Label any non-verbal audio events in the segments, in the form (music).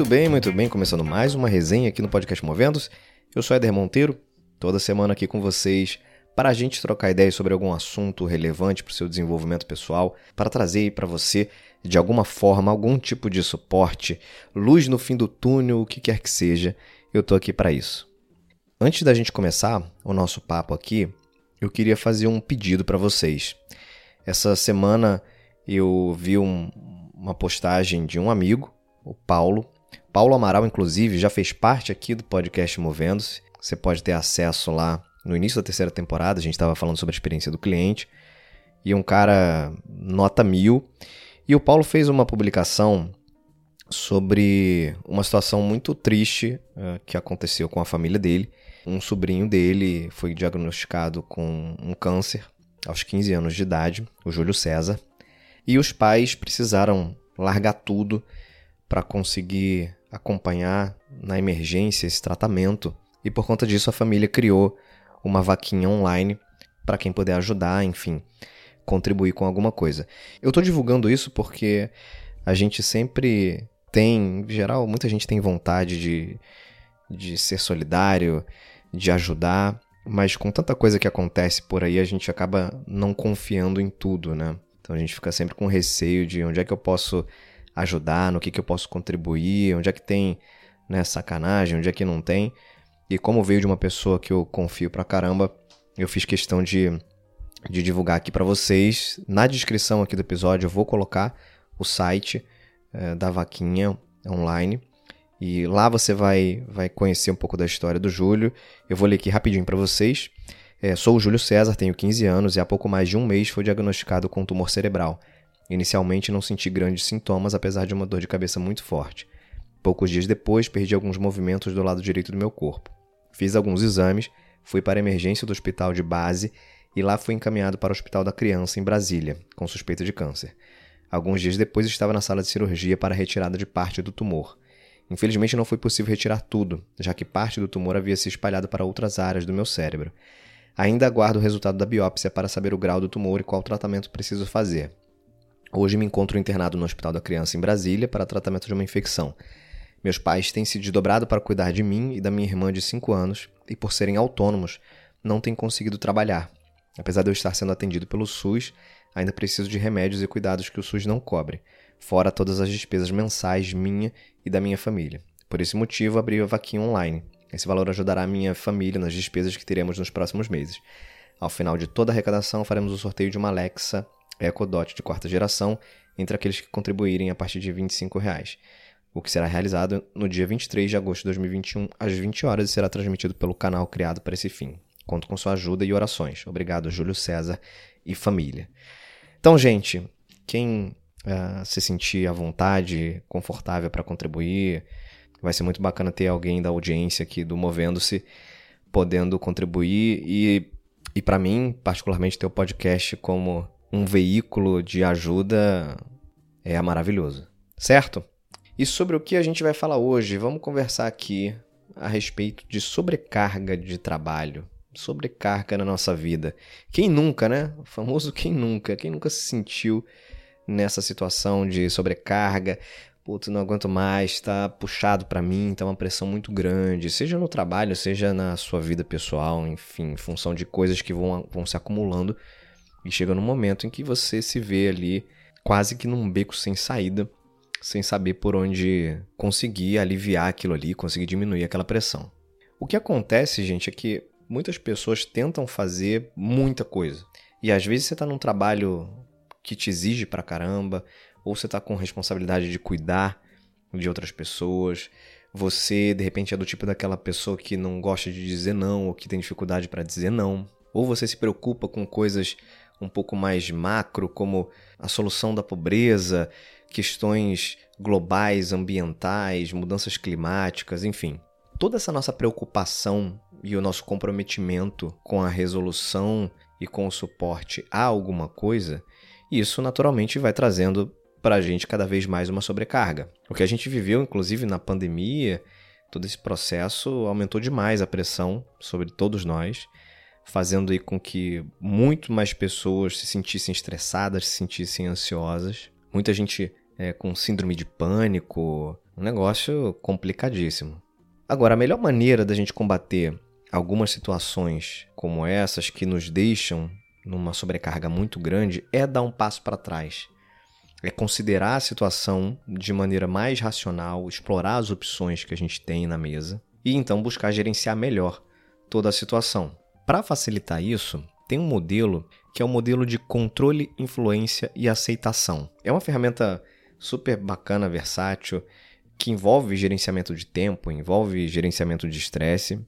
Muito bem, muito bem. Começando mais uma resenha aqui no podcast Movendo-se. Eu sou Éder Monteiro, toda semana aqui com vocês para a gente trocar ideias sobre algum assunto relevante para o seu desenvolvimento pessoal, para trazer para você, de alguma forma, algum tipo de suporte, luz no fim do túnel, o que quer que seja. Eu estou aqui para isso. Antes da gente começar o nosso papo aqui, eu queria fazer um pedido para vocês. Essa semana eu vi um, uma postagem de um amigo, o Paulo. Paulo Amaral, inclusive, já fez parte aqui do podcast Movendo-se. Você pode ter acesso lá no início da terceira temporada. A gente estava falando sobre a experiência do cliente. E um cara nota mil. E o Paulo fez uma publicação sobre uma situação muito triste uh, que aconteceu com a família dele. Um sobrinho dele foi diagnosticado com um câncer aos 15 anos de idade, o Júlio César, e os pais precisaram largar tudo para conseguir acompanhar na emergência esse tratamento. E por conta disso a família criou uma vaquinha online para quem puder ajudar, enfim, contribuir com alguma coisa. Eu estou divulgando isso porque a gente sempre tem, em geral, muita gente tem vontade de, de ser solidário, de ajudar, mas com tanta coisa que acontece por aí, a gente acaba não confiando em tudo, né? Então a gente fica sempre com receio de onde é que eu posso ajudar, no que, que eu posso contribuir, onde é que tem né, sacanagem, onde é que não tem. E como veio de uma pessoa que eu confio pra caramba, eu fiz questão de, de divulgar aqui para vocês. Na descrição aqui do episódio eu vou colocar o site é, da vaquinha online. E lá você vai, vai conhecer um pouco da história do Júlio. Eu vou ler aqui rapidinho para vocês. É, sou o Júlio César, tenho 15 anos e há pouco mais de um mês foi diagnosticado com tumor cerebral. Inicialmente não senti grandes sintomas, apesar de uma dor de cabeça muito forte. Poucos dias depois, perdi alguns movimentos do lado direito do meu corpo. Fiz alguns exames, fui para a emergência do hospital de base e lá fui encaminhado para o Hospital da Criança, em Brasília, com suspeita de câncer. Alguns dias depois estava na sala de cirurgia para a retirada de parte do tumor. Infelizmente não foi possível retirar tudo, já que parte do tumor havia se espalhado para outras áreas do meu cérebro. Ainda aguardo o resultado da biópsia para saber o grau do tumor e qual tratamento preciso fazer. Hoje me encontro internado no Hospital da Criança em Brasília para tratamento de uma infecção. Meus pais têm se desdobrado para cuidar de mim e da minha irmã de 5 anos e, por serem autônomos, não têm conseguido trabalhar. Apesar de eu estar sendo atendido pelo SUS, ainda preciso de remédios e cuidados que o SUS não cobre fora todas as despesas mensais minha e da minha família. Por esse motivo, abri a vaquinha online. Esse valor ajudará a minha família nas despesas que teremos nos próximos meses. Ao final de toda a arrecadação, faremos o sorteio de uma Alexa Echo Dot de quarta geração entre aqueles que contribuírem a partir de 25 reais, o que será realizado no dia 23 de agosto de 2021, às 20 horas, e será transmitido pelo canal criado para esse fim. Conto com sua ajuda e orações. Obrigado, Júlio César e família. Então, gente, quem uh, se sentir à vontade, confortável para contribuir. Vai ser muito bacana ter alguém da audiência aqui do Movendo-se podendo contribuir e, e para mim, particularmente, ter o podcast como um veículo de ajuda é maravilhoso, certo? E sobre o que a gente vai falar hoje? Vamos conversar aqui a respeito de sobrecarga de trabalho, sobrecarga na nossa vida. Quem nunca, né? O famoso quem nunca, quem nunca se sentiu nessa situação de sobrecarga. Putz, não aguento mais, tá puxado para mim, tá uma pressão muito grande, seja no trabalho, seja na sua vida pessoal, enfim, em função de coisas que vão, vão se acumulando. E chega num momento em que você se vê ali quase que num beco sem saída, sem saber por onde conseguir aliviar aquilo ali, conseguir diminuir aquela pressão. O que acontece, gente, é que muitas pessoas tentam fazer muita coisa. E às vezes você está num trabalho que te exige pra caramba, ou você tá com responsabilidade de cuidar de outras pessoas. Você, de repente, é do tipo daquela pessoa que não gosta de dizer não, ou que tem dificuldade para dizer não. Ou você se preocupa com coisas um pouco mais macro, como a solução da pobreza, questões globais, ambientais, mudanças climáticas, enfim. Toda essa nossa preocupação e o nosso comprometimento com a resolução e com o suporte a alguma coisa isso naturalmente vai trazendo para a gente cada vez mais uma sobrecarga. O que a gente viveu, inclusive na pandemia, todo esse processo aumentou demais a pressão sobre todos nós, fazendo aí com que muito mais pessoas se sentissem estressadas, se sentissem ansiosas. Muita gente é, com síndrome de pânico, Um negócio complicadíssimo. Agora, a melhor maneira da gente combater algumas situações como essas que nos deixam numa sobrecarga muito grande é dar um passo para trás. É considerar a situação de maneira mais racional, explorar as opções que a gente tem na mesa e então buscar gerenciar melhor toda a situação. Para facilitar isso, tem um modelo que é o modelo de controle, influência e aceitação. É uma ferramenta super bacana, versátil, que envolve gerenciamento de tempo, envolve gerenciamento de estresse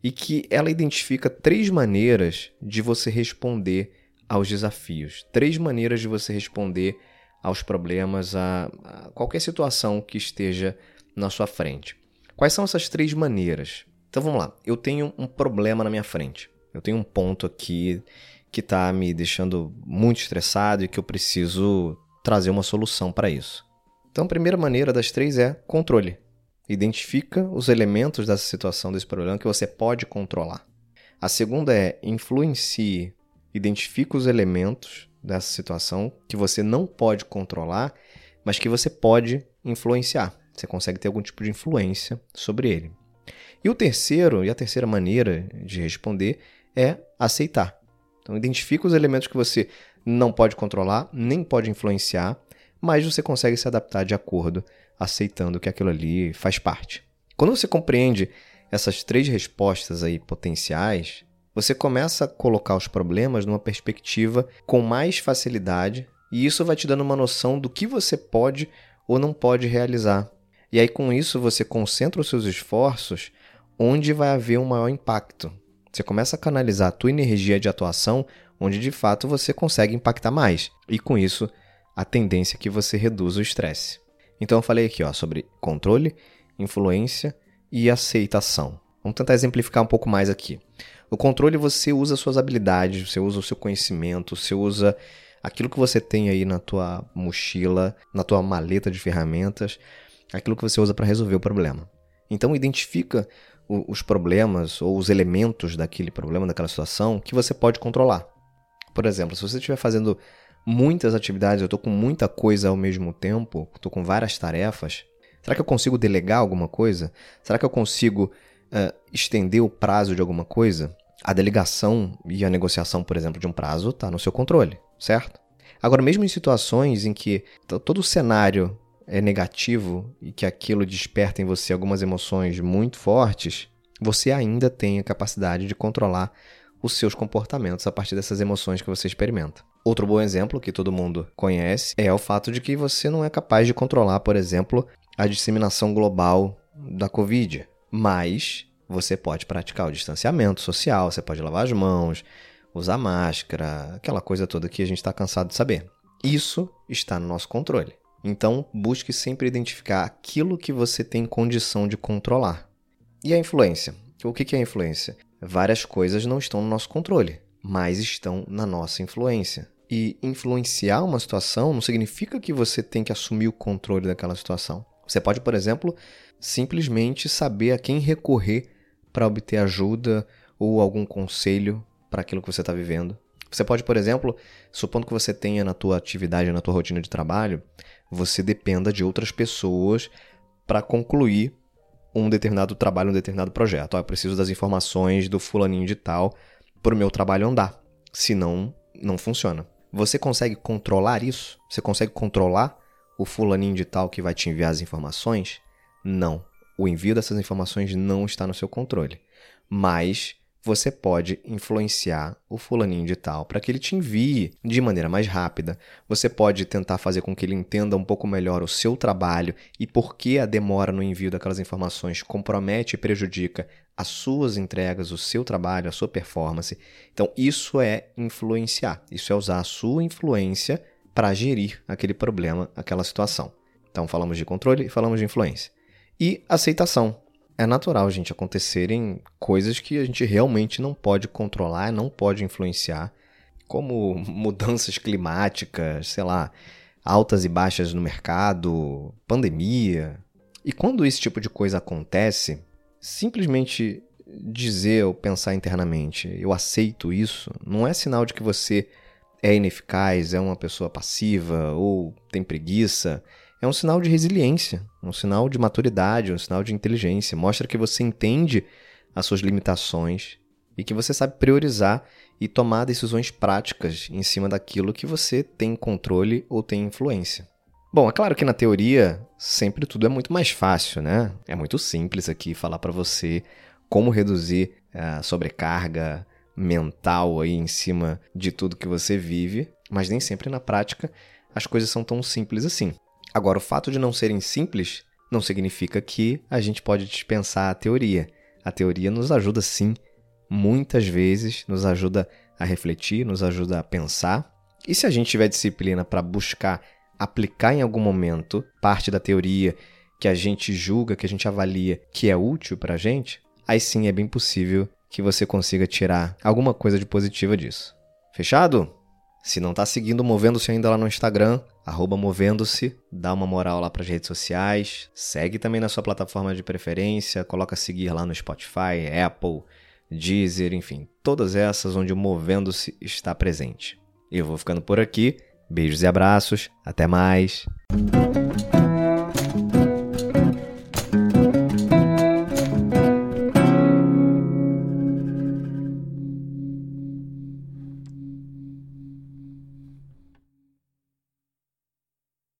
e que ela identifica três maneiras de você responder aos desafios, três maneiras de você responder aos problemas, a, a qualquer situação que esteja na sua frente. Quais são essas três maneiras? Então vamos lá. Eu tenho um problema na minha frente. Eu tenho um ponto aqui que está me deixando muito estressado e que eu preciso trazer uma solução para isso. Então, a primeira maneira das três é controle. Identifica os elementos dessa situação, desse problema que você pode controlar. A segunda é influencie. Identifica os elementos dessa situação que você não pode controlar, mas que você pode influenciar. Você consegue ter algum tipo de influência sobre ele. E o terceiro, e a terceira maneira de responder é aceitar. Então, identifica os elementos que você não pode controlar, nem pode influenciar, mas você consegue se adaptar de acordo, aceitando que aquilo ali faz parte. Quando você compreende essas três respostas aí potenciais, você começa a colocar os problemas numa perspectiva com mais facilidade, e isso vai te dando uma noção do que você pode ou não pode realizar. E aí com isso você concentra os seus esforços onde vai haver um maior impacto. Você começa a canalizar a tua energia de atuação onde de fato você consegue impactar mais. E com isso, a tendência é que você reduza o estresse. Então eu falei aqui ó, sobre controle, influência e aceitação. Vamos tentar exemplificar um pouco mais aqui. No controle você usa suas habilidades, você usa o seu conhecimento, você usa aquilo que você tem aí na tua mochila, na tua maleta de ferramentas, aquilo que você usa para resolver o problema. Então identifica os problemas ou os elementos daquele problema, daquela situação que você pode controlar. Por exemplo, se você estiver fazendo muitas atividades, eu estou com muita coisa ao mesmo tempo, estou com várias tarefas, será que eu consigo delegar alguma coisa? Será que eu consigo uh, estender o prazo de alguma coisa? A delegação e a negociação, por exemplo, de um prazo está no seu controle, certo? Agora, mesmo em situações em que todo o cenário é negativo e que aquilo desperta em você algumas emoções muito fortes, você ainda tem a capacidade de controlar os seus comportamentos a partir dessas emoções que você experimenta. Outro bom exemplo que todo mundo conhece é o fato de que você não é capaz de controlar, por exemplo, a disseminação global da Covid, mas você pode praticar o distanciamento social, você pode lavar as mãos, usar máscara, aquela coisa toda que a gente está cansado de saber. Isso está no nosso controle. Então, busque sempre identificar aquilo que você tem condição de controlar. E a influência? O que é a influência? Várias coisas não estão no nosso controle, mas estão na nossa influência. E influenciar uma situação não significa que você tem que assumir o controle daquela situação. Você pode, por exemplo, simplesmente saber a quem recorrer para obter ajuda ou algum conselho para aquilo que você está vivendo. Você pode, por exemplo, supondo que você tenha na tua atividade, na tua rotina de trabalho, você dependa de outras pessoas para concluir um determinado trabalho, um determinado projeto. eu preciso das informações do fulaninho de tal para o meu trabalho andar. Senão, não funciona. Você consegue controlar isso? Você consegue controlar o fulaninho de tal que vai te enviar as informações? Não. O envio dessas informações não está no seu controle. Mas você pode influenciar o fulaninho de tal para que ele te envie de maneira mais rápida. Você pode tentar fazer com que ele entenda um pouco melhor o seu trabalho e por que a demora no envio daquelas informações compromete e prejudica as suas entregas, o seu trabalho, a sua performance. Então, isso é influenciar. Isso é usar a sua influência para gerir aquele problema, aquela situação. Então, falamos de controle e falamos de influência. E aceitação é natural, gente, acontecerem coisas que a gente realmente não pode controlar, não pode influenciar, como (laughs) mudanças climáticas, sei lá, altas e baixas no mercado, pandemia. E quando esse tipo de coisa acontece, simplesmente dizer ou pensar internamente, eu aceito isso, não é sinal de que você é ineficaz, é uma pessoa passiva ou tem preguiça. É um sinal de resiliência, um sinal de maturidade, um sinal de inteligência. Mostra que você entende as suas limitações e que você sabe priorizar e tomar decisões práticas em cima daquilo que você tem controle ou tem influência. Bom, é claro que na teoria sempre tudo é muito mais fácil, né? É muito simples aqui falar para você como reduzir a sobrecarga mental aí em cima de tudo que você vive, mas nem sempre na prática as coisas são tão simples assim. Agora, o fato de não serem simples não significa que a gente pode dispensar a teoria. A teoria nos ajuda sim, muitas vezes nos ajuda a refletir, nos ajuda a pensar. E se a gente tiver disciplina para buscar aplicar em algum momento parte da teoria que a gente julga, que a gente avalia que é útil para a gente, aí sim é bem possível que você consiga tirar alguma coisa de positiva disso. Fechado? Se não está seguindo Movendo-se ainda lá no Instagram, arroba Movendo-se, dá uma moral lá para as redes sociais, segue também na sua plataforma de preferência, coloca seguir lá no Spotify, Apple, Deezer, enfim, todas essas onde o Movendo-se está presente. Eu vou ficando por aqui, beijos e abraços, até mais!